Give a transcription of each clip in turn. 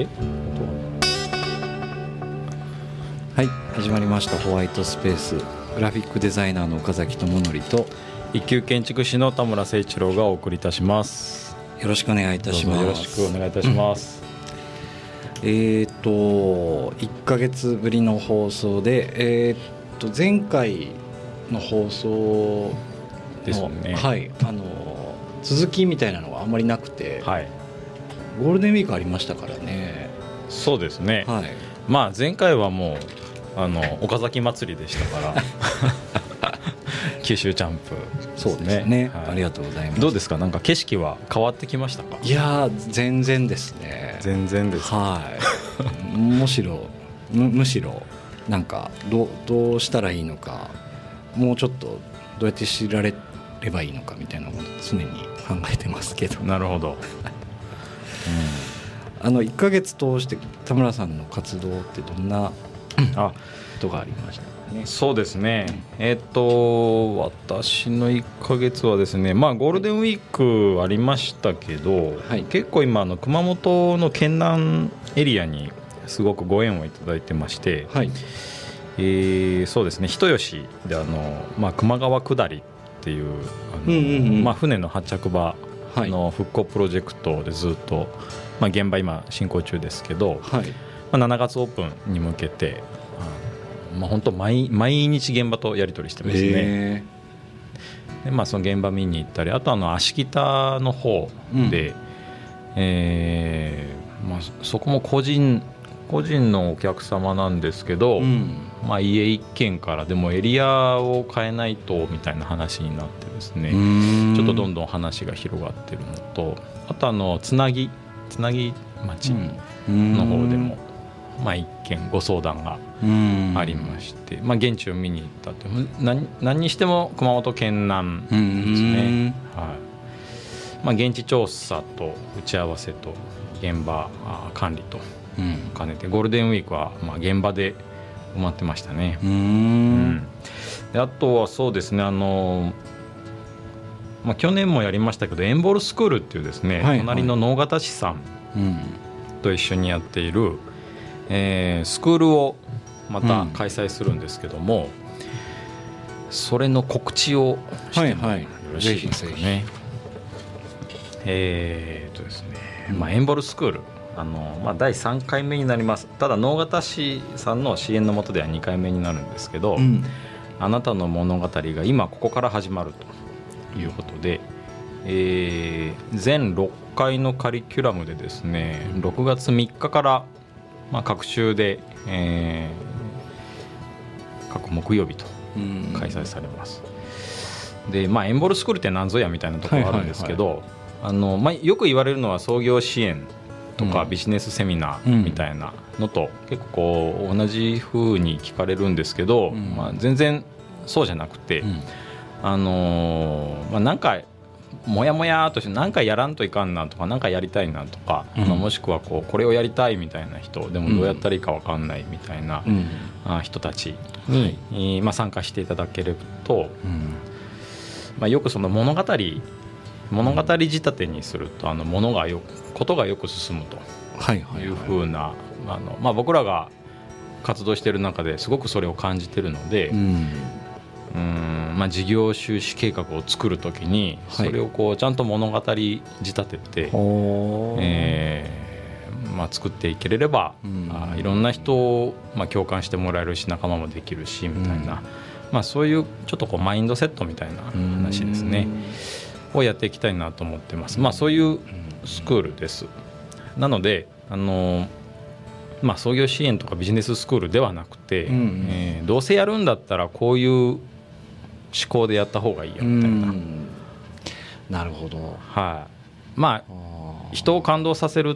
え？はい始まりました。ホワイトスペース。グラフィックデザイナーの岡崎智則と一級建築士の田村誠一郎がお送りいたします。よろしくお願いいたします。よろしくお願いいたします、えっ、と1ヶ月ぶりの放送でえっ、と前回の放送のですね。はいあの続きみたいなのがあんまりなくて、はい。ゴールデンウィークありましたからねそうですね、はい。まあ前回はもうあの岡崎祭りでしたから。九州チャンプ。そうですね。はい。ありがとうございます。どうですか？なんか景色は変わってきましたか？いやー全然ですね。全然ですはい。むしろむむしろなんかどうどうしたらいいのかもうちょっとどうやって知られればいいのかみたいなこと常に考えてますけど。なるほど、あの1ヶ月通して田村さんの活動ってどんなあことがありましたかね？そうですね、えっ、と私の1ヶ月はですねまあゴールデンウィークありましたけど、はい。結構今あの熊本の県南エリアにすごくご縁をいただいてまして、はい。えーそうですね。人吉であの、まあ、球磨川下りっていうあの、うんうんうん。まあ、船の発着場はい。の復興プロジェクトでずっと、まあ、現場今進行中ですけど、はい。まあ、7月オープンに向けてあのまあ、本当毎毎日現場とやり取りしてますね、へでまあ、その現場見に行ったりあとあの芦北の方で、えーまあ、そこも個人個人のお客様なんですけど、ーうん。まあ、家一軒からでもエリアを変えないとみたいな話になってですね、うん。ちょっとどんどん話が広がってるのとあとあのつなぎつなぎ町の方でも、まあ、一件ご相談がうん。ありまして、まあ、現地を見に行ったって何何にしても熊本県南ですね、はい。まあ、現地調査と打ち合わせと現場あ管理とうん。兼ねてゴールデンウィークはまあ現場で埋まってましたね。うん。であとはそうですねあの、まあ、去年もやりましたけどエンボールスクールっていうですね、はいはい。隣の能形市さんうん。と一緒にやっている、えースクールをまた開催するんですけども、それの告知をしてもはいはい。よろしいですかぜひぜね。えーっとですね、まあ、エンボールスクールあの、まあ、第3回目になります。ただ能形市さんの支援のもとでは2回目になるんですけど、うん。あなたの物語が今ここから始まるということで、えー全6回のカリキュラムでですね6月3日から、まあ、各週で、えー各木曜日とうん。開催されます。でまあエンボルスクールって何ぞやみたいなところあるんですけど、あのまあ、よく言われるのは創業支援とかうん。ビジネスセミナーみたいなのと結構こう同じ風に聞かれるんですけど、うん。まあ、全然そうじゃなくて、うんあのーまあ、なんかもやもやーとして何かやらんといかんなとか何かやりたいなとか、うん。まあもしくはこうこれをやりたいみたいな人でもどうやったらいいか分かんないみたいな、うん。あ人たちに、えーまあ、参加していただけると、うん。まあ、よくその物語物語仕立てにするとあの物がよことがよく進むと。はいうふうな、あのまあ、僕らが活動している中ですごくそれを感じてるので、うんうんまあ、事業収支計画を作るときにそはい。れをこうちゃんと物語仕立てて、おーえーまあ、作っていけれれば、うん。あいろんな人を、まあ、共感してもらえるし仲間もできるしみたいな、うん。まあ、そういうちょっとこうマインドセットみたいな話ですね。をやっていきたいなと思ってます。まあ、そういうスクールです。なのであのまあ、創業支援とかビジネススクールではなくて、うんうん。えーどうせやるんだったらこういう思考でやった方がいいようみたいな、ん。なるほど。はい。まあ人を感動させるっ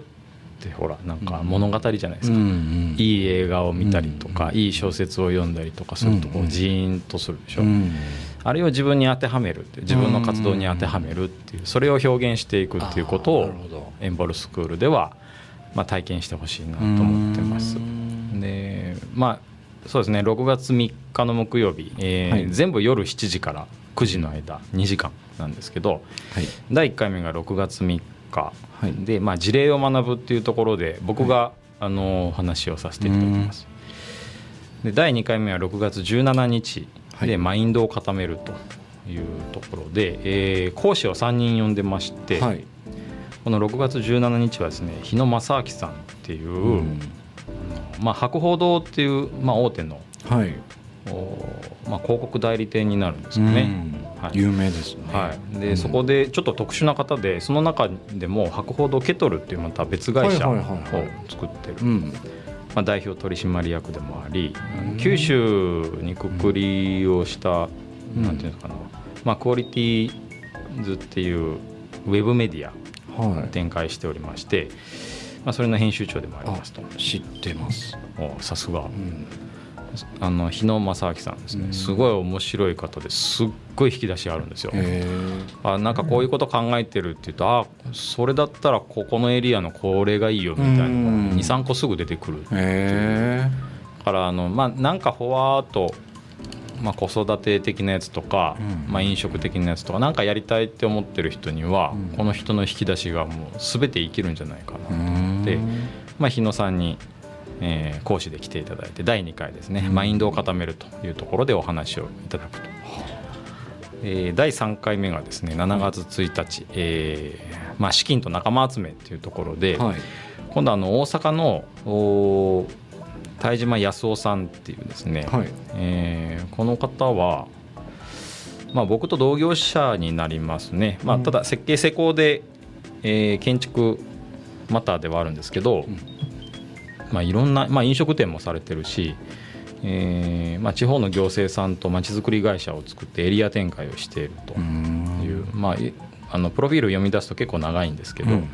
てほらなんか物語じゃないですか、うんいい映画を見たりとか、うんいい小説を読んだりとかするとこうんうジーンとするでしょ、うんあれを自分に当てはめるって自分の活動に当てはめるっていうそれを表現していくっていうことをエンボルスクールでは、まあ、体験してほしいなと思ってます。う。ん。でまあそうですね。6月3日の木曜日、えーはい。全部夜7時から9時の間2時間なんですけどはい。第1回目が6月3日。科はい。で、まあ、事例を学ぶっていうところで僕が、あのお話をさせていただきます。で第2回目は6月17日はい。でマインドを固めるというところで、えー講師を3人呼んでまして、はい。この6月17日はですね日野正明さんっていう、うんまあ、博報堂っていう、まあ、大手の、はい。おまあ、広告代理店になるんですよね。はい。有名ですね。はい、で、うん。そこでちょっと特殊な方でその中でも博報堂ケトルっていうまた別会社をはいはいはいはい。作ってる、うん。まあ、代表取締役でもあり九州にくくりをした、うん。なんていうんですかね、まあ、クオリティズっていうウェブメディアはい。展開しておりまして、まあ、それの編集長でもありますと。知ってます。おさすが。うん。あの日野正明さんですね、うん。すごい面白い方ですっごい引き出しがあるんですよ。へあなんかこういうこと考えてるって言うと、あそれだったらここのエリアのこれがいいよみたいな。うん。のが23個すぐ出てくるえへだからあの、まあ、なんかほわーっと、まあ、子育て的なやつとか、うん。まあ、飲食的なやつとかなんかやりたいって思ってる人には、うん。この人の引き出しがもう全て生きるんじゃないかな。とえ思って、まあ、日野さんに、えー講師で来ていただいて第2回ですね、うん。マインドを固めるというところでお話をいただくと。えー第3回目がですね7月1日、えーまあ、資金と仲間集めというところで、はい。今度あの大阪のお田島康夫さんっていうですね、はい。えーこの方は、まあ、僕と同業者になりますね、まあ、うん。ただ設計施工で、えー建築マターではあるんですけど、んまあ、いろんな、まあ、飲食店もされてるし、えーまあ、地方の行政さんとまちづくり会社を作ってエリア展開をしているという、まあ、いあのプロフィールを読み出すと結構長いんですけど、うん。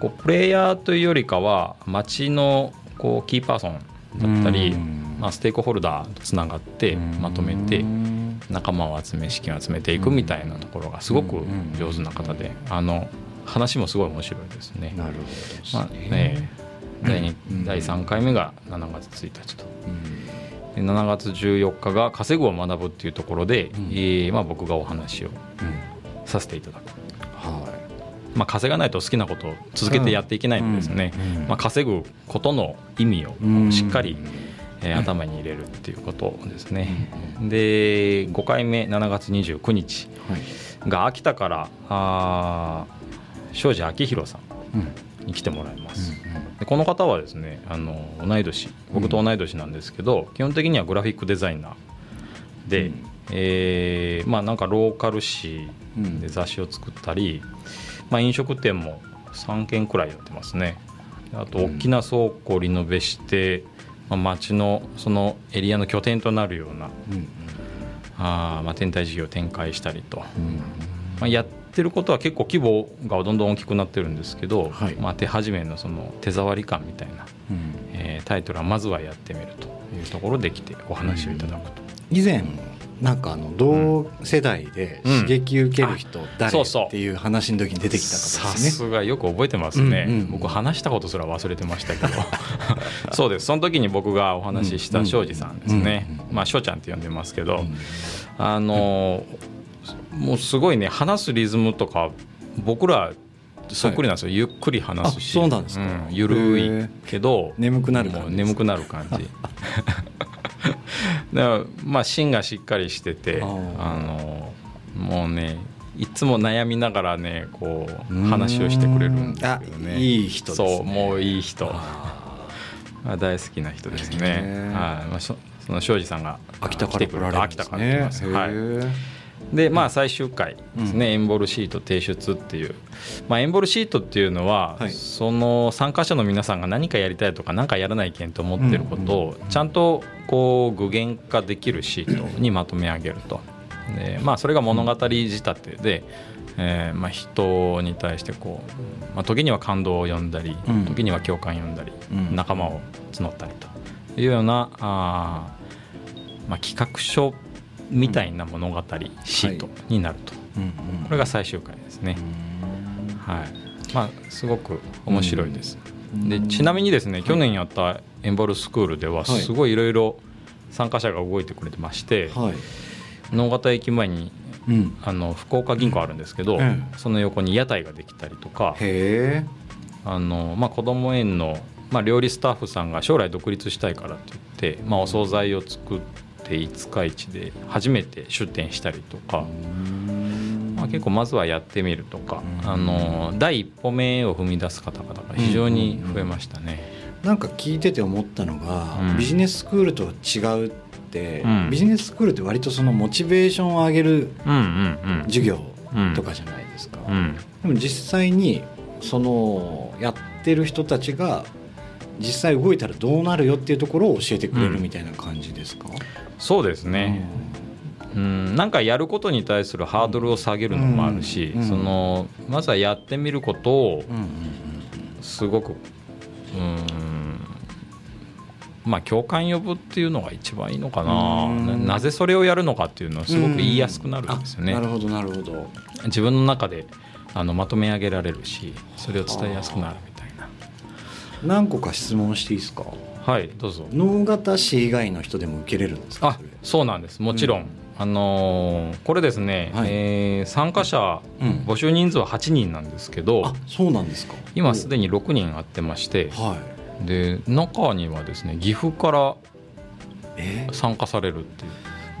こうプレイヤーというよりかは町のこうキーパーソンだったり、うん。まあ、ステークホルダーとつながってまとめてうん仲間を集め資金を集めていくみたいなところがすごく上手な方であの話もすごい面白いですね。なるほどですまあね第第3回目が7月1日と。うん。で7月14日が「稼ぐを学ぶ」っていうところで、ん。えーまあ、僕がお話をうんさせていただく。はまあ、稼がないと好きなことを続けてやっていけないのでですね、うん。うん。まあ、稼ぐことの意味をいしっかり、えー頭に入れるっていうことですね。で5回目7月29日はい。が秋田からあー庄司明宏さうんんに来てもらいます。でこの方はですねあの同い年僕と同い年なんですけど、基本的にはグラフィックデザイナーで、うん。えーまあなんかローカル誌うん。で雑誌を作ったり、まあ、飲食店も3軒くらいやってますね。あと大きな倉庫をリノベして、まあ、町のそのエリアの拠点となるようなうんあー、まあ、天体事業を展開したりと、うんまあ、やってることは結構規模がどんどん大きくなってるんですけど、はい。まあ、手始めのその手触り感みたいな、うん。えータイトルはまずはやってみるというところで来てお話をいただくと。以前なんかあの同世代で刺激受ける人誰そうそう。っていう話の時に出てきたさ方ですね。すがよく覚えてますね、うんうん僕話したことすら忘れてましたけど。そうです。その時に僕がお話しした庄司さんですね、うんうんまあ庄ちゃんって呼んでますけど、うんあのもうすごいね話すリズムとか僕らそっくりなんですよ、ゆっくり話すし。あそうなんですか。ゆるいけど眠くなる感じ。眠くなる感じ。だからまあ芯がしっかりしててあのもうねいつも悩みながらねこううん。話をしてくれるんですあけどねいい人ですね。そうもういい人。大好きな人ですへね。えはい。まあそその庄司さんがー秋田から来てくれるん秋田から来てます、はい、でまあ最終回ですね、エンボルシート提出っていう、まあ、エンボルシートっていうのは、はい。その参加者の皆さんが何かやりたいとか何かやらないけんと思ってることをちゃんとこう具現化できるシートにまとめ上げると。で、まあ、それが物語仕立てで、えーまあ、人に対してこう、まあ、時には感動を呼んだり、うん。時には共感を呼んだり、うん。仲間を募ったりというようなあー、まあ、企画書みたいな物語シートになると、これが最終回ですね、はい。まあ、すごく面白いです、うん。でちなみにですね、去年やったエンボルスクールでははい。すごいいろいろ参加者が動いてくれてまして、はい。能形駅前にうん。あの福岡銀行あるんですけど、うん。その横に屋台ができたりとかあの、まあ、子ども園の、まあ、料理スタッフさんが将来独立したいからって言って、まあ、お惣菜を作って五日市で初めて出店したりとか、まあ、結構まずはやってみるとか、うん。あの第一歩目を踏み出す方々が非常に増えましたね。なんか聞いてて思ったのが、うん。ビジネススクールと違うって、うん。ビジネススクールって割とそのモチベーションを上げるうんうんうん。授業うん。とかじゃないですか、うん。でも実際にそのやってる人たちが実際動いたらどうなるよっていうところを教えてくれるみたいな感じですか、そうですね、うん、なんかやることに対するハードルを下げるのもあるし、そのまずはやってみることをすごくうん。まあ共感呼ぶっていうのが一番いいのかな、うん。ななぜそれをやるのかっていうのはすごく言いやすくなるんですよね、あなるほどなるほど。自分の中であのまとめ上げられるしそれを伝えやすくなるみたいな何個か質問していいですか？はいどうぞ。能形市以外の人でも受けれるんですか？あそうなんです。もちろん、うん。あのーこれですね、はい。えー参加者うん。募集人数は8人なんですけど、あそうなんですか。今すでに6人会ってましてはで中にはですね岐阜から参加されるっていう。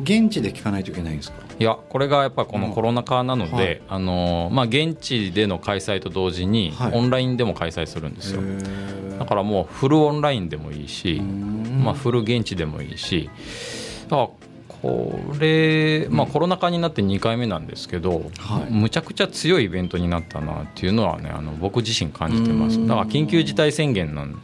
現地で聞かないといけないんですか？いやこれがやっぱこのうん。コロナ禍なので、はい。あのーまあ、現地での開催と同時にはい。オンラインでも開催するんですよ、へー。だからもうフルオンラインでもいいし、うん。まあ、フル現地でもいいしだからこれ、まあ、コロナ禍になって2回目なんですけど、はい。むちゃくちゃ強いイベントになったなっていうのはねあの僕自身感じてます。うん。だから緊急事態宣言なん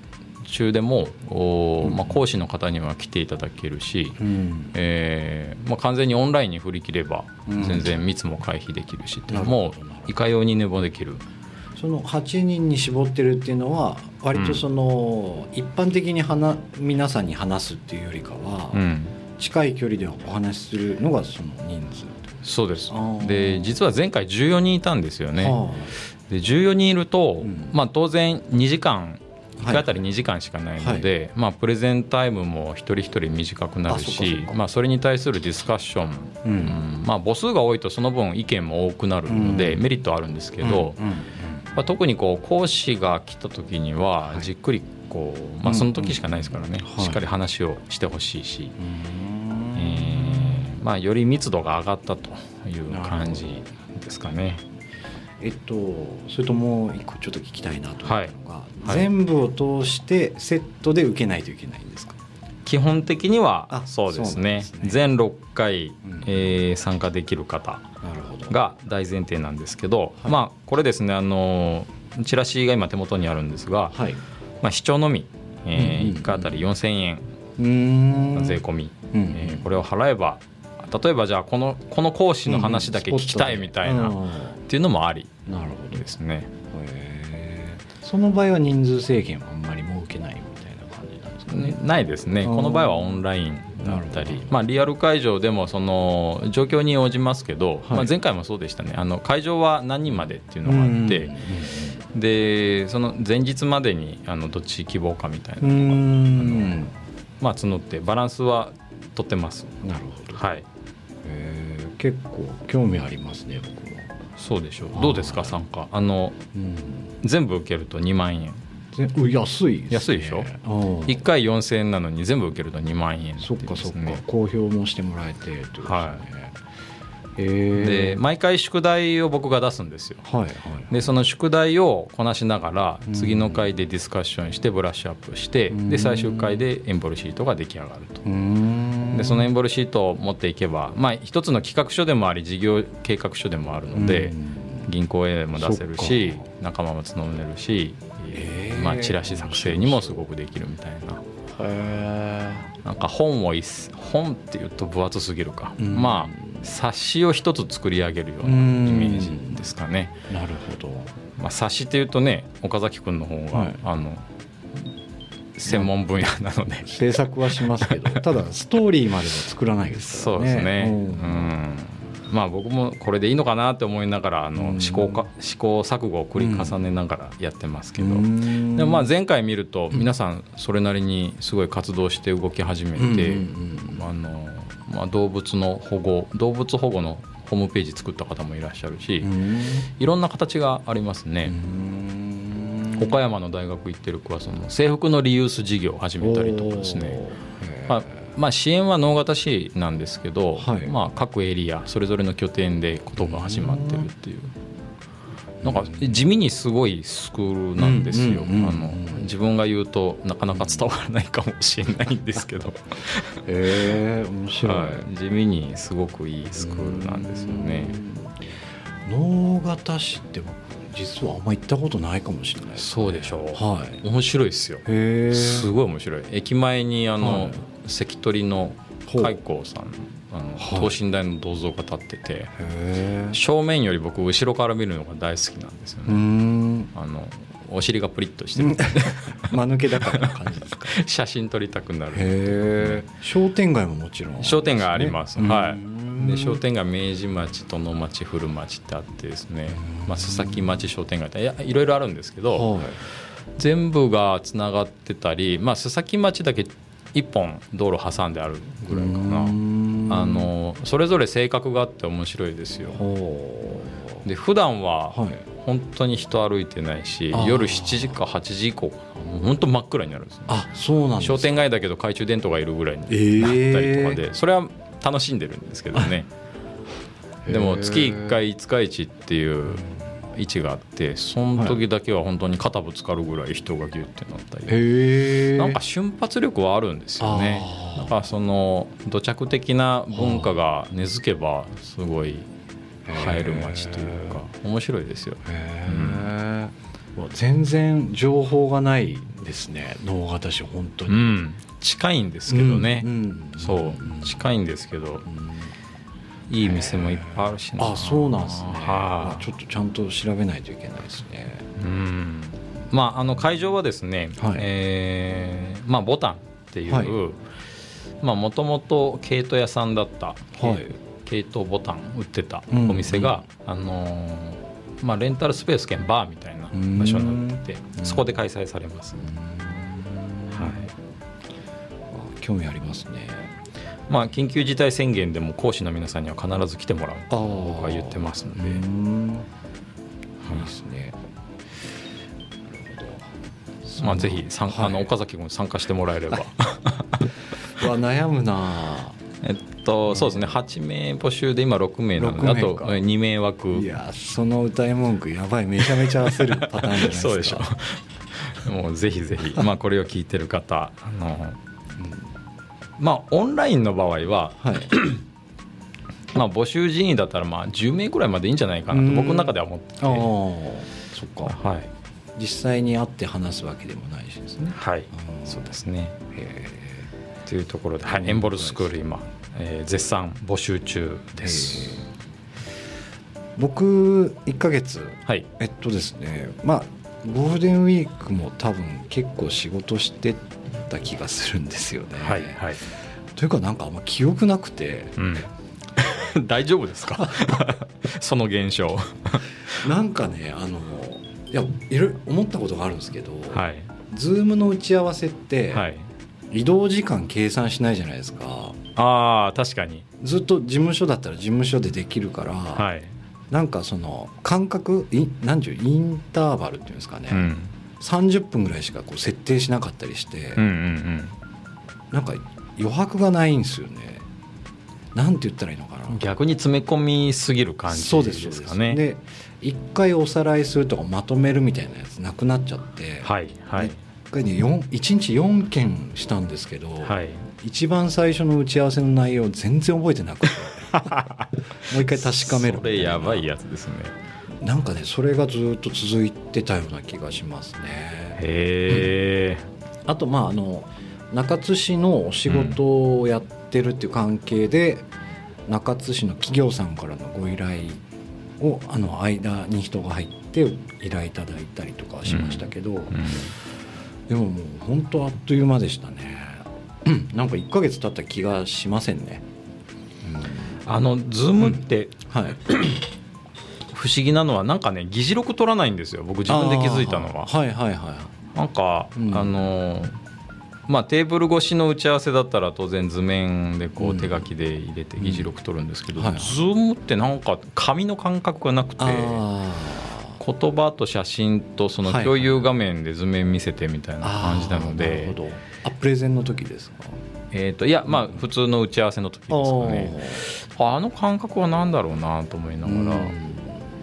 中でもおまあ、講師の方には来ていただけるし、うん。えーまあ、完全にオンラインに振り切ればうん。全然密も回避できるしうなるもういかように寝坊できる。その8人に絞ってるっていうのは割とその、一般的に話皆さんに話すっていうよりかは、うん。近い距離でお話しするのがその人数そうです。で実は前回14人いたんですよね、はで14人いると、うん。まあ、当然2時間1はい。回あたり2時間しかないので、まあ、プレゼンタイムも一人一人短くなるしまあ、それに対するディスカッション、うん。うん。まあ、母数が多いとその分意見も多くなるので、うん。メリットはあるんですけど、まあ、特にこう講師が来た時にははい。じっくりこう、まあ、その時しかないですからね、はい。しっかり話をしてほしいし、うん。えーまあ、より密度が上がったという感じですかね。えっとそれともう一個ちょっと聞きたいなと思ったのが、はい。全部を通してセットで受けないといけないんですか？基本的にはあそうですね。ね。全6回、うん。えー参加できる方が大前提なんですけど、はい。まあこれですねあのチラシが今手元にあるんですが、はい。まあ、視聴のみ、えうんうんうん。1回あたり4000円うーん。税込み、うんえーこれを払えば例えばじゃあこのこの講師の話だけ聞きたいみたいな、っうんていうのもあり。なるほどですね。その場合は人数制限はあんまり設けないみたいな感じなんですかね。ないですね、うんこの場合はオンラインだったり。まあ、リアル会場でもその状況に応じますけど、はい。まあ、前回もそうでしたね。あの会場は何人までっていうのがあって、でその前日までにあのどっち希望かみたいなのが、ん。まあ、募ってバランスは取ってます。なるほど、はい。へー。結構興味ありますね僕も。そうでしょう。どうですか参加。あのうん。全部受けると2万円。安いすね。安いでしょ？うん。1回4000円なのに全部受けると2万円っていうそっかそっか、公表もしてもらえてね。はい。で毎回宿題を僕が出すんですよ。はいはい。でその宿題をこなしながらうん次の回でディスカッションしてブラッシュアップしてうん。で最終回でエンボルシートが出来上がると。うーんでそのエンボルシートを持っていけばまあ一つの企画書でもあり事業計画書でもあるのでうん。銀行へも出せるし仲間も募れるしへー。まあチラシ作成にもすごくできるみたいな。へなんか本を本っていうと分厚すぎるか。うん。まあ冊子を一つ作り上げるようなイうん。メージですかね。ーなるほど。まあ、冊子っていうとね岡崎君の方が、はい。あの専門分野なので、制作はしますけどただストーリーまでは作らないですからね。そうですね、ううん。んまあ僕もこれでいいのかなって思いながらあのうん。試行か試行錯誤を繰り重ねながらやってますけど、うん。でもまあ前回見ると皆さんそれなりにすごい活動して動き始めて、あのまあ、動物の保護動物保護のホームページ作った方もいらっしゃるし、うん。いろんな形がありますね、うん岡山の大学行ってる子はその制服のリユース事業を始めたりとかですね、まあまあ、支援は能形市なんですけど、はい。まあ、各エリアそれぞれの拠点でことが始まってるっていう。なんか地味にすごいスクールなんですよ、あの自分が言うとなかなか伝わらないかもしれないんですけど、へえ面白い、はい、地味にすごくいいスクールなんですよね。能形市って僕実はあんま行ったことないかもしれないですそうでしょう、はい。面白いですよ。へえすごい面白い。駅前にあの、はい。関取の開光さんあの、はい。等身大の銅像が立ってて正面より僕後ろから見るのが大好きなんですようね、ん。あのお尻がプリッとしてる。間抜けだからな感じですか。写真撮りたくなるへえ商店街ももちろん商店街あります、うん。はいで商店街明治町殿町古町ってあってですね、まあ、須崎町商店街っていやいろいろあるんですけど、はい。全部がつながってたり、まあ、須崎町だけ一本道路挟んであるぐらいかな。うん。あのそれぞれ性格があって面白いですよ。で普段ははい。本当に人歩いてないし、あー。夜7時か8時以降本当真っ暗になるんですねあそうなん商店街だけど懐中電灯がいるぐらいになったえーりとかで、それは楽しんでるんですけどね。でも月1回5日市っていう位置があってその時だけは本当に肩ぶつかるぐらい人がギュッてなったり。なんか瞬発力はあるんですよね。あー。なんかその土着的な文化が根付けばすごい映える街というか面白いですよ。へえ、全然情報がないですね能形市本当うに、ん。近いんですけどね、うんうん。そう。近いんですけど。うん。いい店もいっぱいあるしな。あそうなんですね、はちょっとちゃんと調べないといけないですね。いうん。まああの会場はですね、はい。えーまあボタンっていう、はい。まあもともと毛糸屋さんだった、はい。毛糸ボタン売ってたうんお店が、あのーまあ、レンタルスペース兼バーみたいな場所になってそこで開催されます、はい。あ興味ありますね。まあ、緊急事態宣言でも講師の皆さんには必ず来てもらうと僕は言ってますので、うん。い。いですね。まあ、ぜひ参はい。あの岡崎君参加してもらえれば。うわ悩むなえっとそうですね。8名募集で今6名なのであ6名とか2名枠。いやその歌い文句やばい。めちゃめちゃ焦るパターンじゃないですか。そうでしょ。う もうぜひぜひ、まあ、これを聞いてる方あの、まあオンラインの場合は、はい。まあ、募集人員だったらまあ10名ぐらいまでいいんじゃないかなとうん。僕の中では思ってて。ああそっか。はい、実際に会って話すわけでもないしですね。はい、うん。そうですね。へというところで、はい、エンボルスクール今、えー絶賛募集中えです、僕1ヶ月。はい。えっとですねまあゴールデンウィークも多分結構仕事してた気がするんですよね。はいはい。というかなんかあんま記憶なくて。うん、大丈夫ですか？その現象。なんかねあのいやいろいろ思ったことがあるんですけど、はい。ズームの打ち合わせって、はい。移動時間計算しないじゃないですかああ確かに。ずっと事務所だったら事務所でできるから、はい、なんかその間隔い何十インターバルっていうんですかね、うん、30分ぐらいしかこう設定しなかったりして、うんうんなんか余白がないんですよね。なんて言ったらいいのかな。うん逆に詰め込みすぎる感じそうでですかねで一回おさらいするとかまとめるみたいなやつなくなっちゃって、はいはい。一回ね1日4件したんですけど、はい一番最初の打ち合わせの内容全然覚えてなくて。もう一回確かめるみそれやばいやつですね。なんかねそれがずっと続いてたような気がしますね。へえあとまああの中津市のお仕事をやってるっていう関係で、中津市の企業さんからのご依頼をあの間に人が入って依頼いただいたりとかはしましたけど、うんでももう本当あっという間でしたね。うんなんか1ヶ月経った気がしませんね、あのズームってはい。不思議なのはなんかね議事録取らないんですよ。僕自分で気づいたのは。はいはいはなんか、うん。あのまあ、テーブル越しの打ち合わせだったら当然図面でこううん。手書きで入れて議事録取るんですけど、うん。はい。ズームってなんか紙の感覚がなくて。あ言葉と写真とそのはい。共有画面で図面見せてみたいなあ感じなのなるでほど。あプレゼンの時ですか？えー、といやまあ普通の打ち合わせの時ですかね。あの感覚は何だろうなと思いながら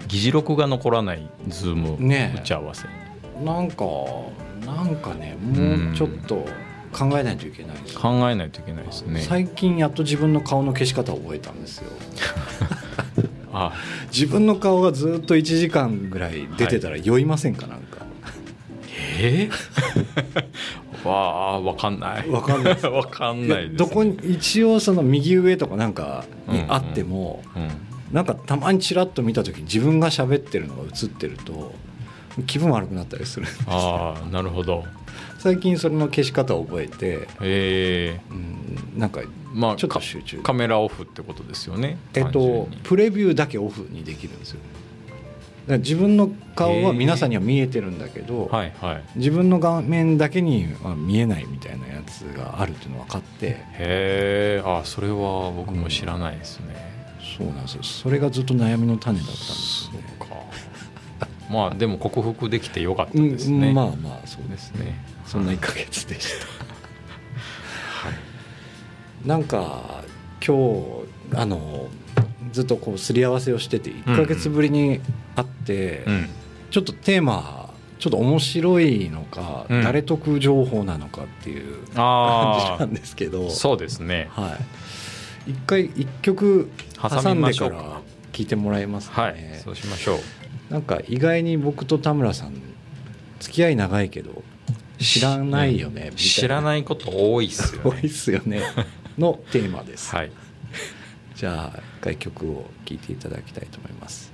議事録が残らないズーム打ち合わせ、うんなんかなんかねもうちょっと考えないといけないですね。考えないといけないですね。最近やっと自分の顔の消し方を覚えたんですよ あ自分の顔がずっと1時間ぐらい出てたら酔いませんか？なんか。え？ー、わあわかんない。わかんないです。わかんないどこに一応その右上とかなんかにあっても、うん。なんかたまにちらっと見た時に自分が喋ってるのが映ってると気分悪くなったりする。ああなるほど。最近それの消し方を覚えて、えうん、なんかー、まあちょっとか集中。カメラオフってことですよねえっとプレビューだけオフにできるんですよ。自分の顔は皆さんには見えてるんだけど、はいはい。自分の画面だけには見えないみたいなやつがあるっていうのが分かって。へえあそれは僕も知らないですね、そうなんですよ。それがずっと悩みの種だったんですね。かまあでも克服できてよかったですね、うんまあまあそうでですすねそんな1ヶ月でした。なんか今日あのずっとこうすり合わせをしてて1ヶ月ぶりに会って、うん。ちょっとテーマちょっと面白いのか、うん。誰得情報なのかっていう感じあなんですけど。あそうですね。はい、一回一曲挟んでから聞いてもらえますかはい。ね、そうしましょうなんか意外に僕と田村さん付き合い長いけど知らないよね知らないこと多いっすよ多いねっすよね。のテーマです、はい。じゃあ一回曲を聴いていただきたいと思います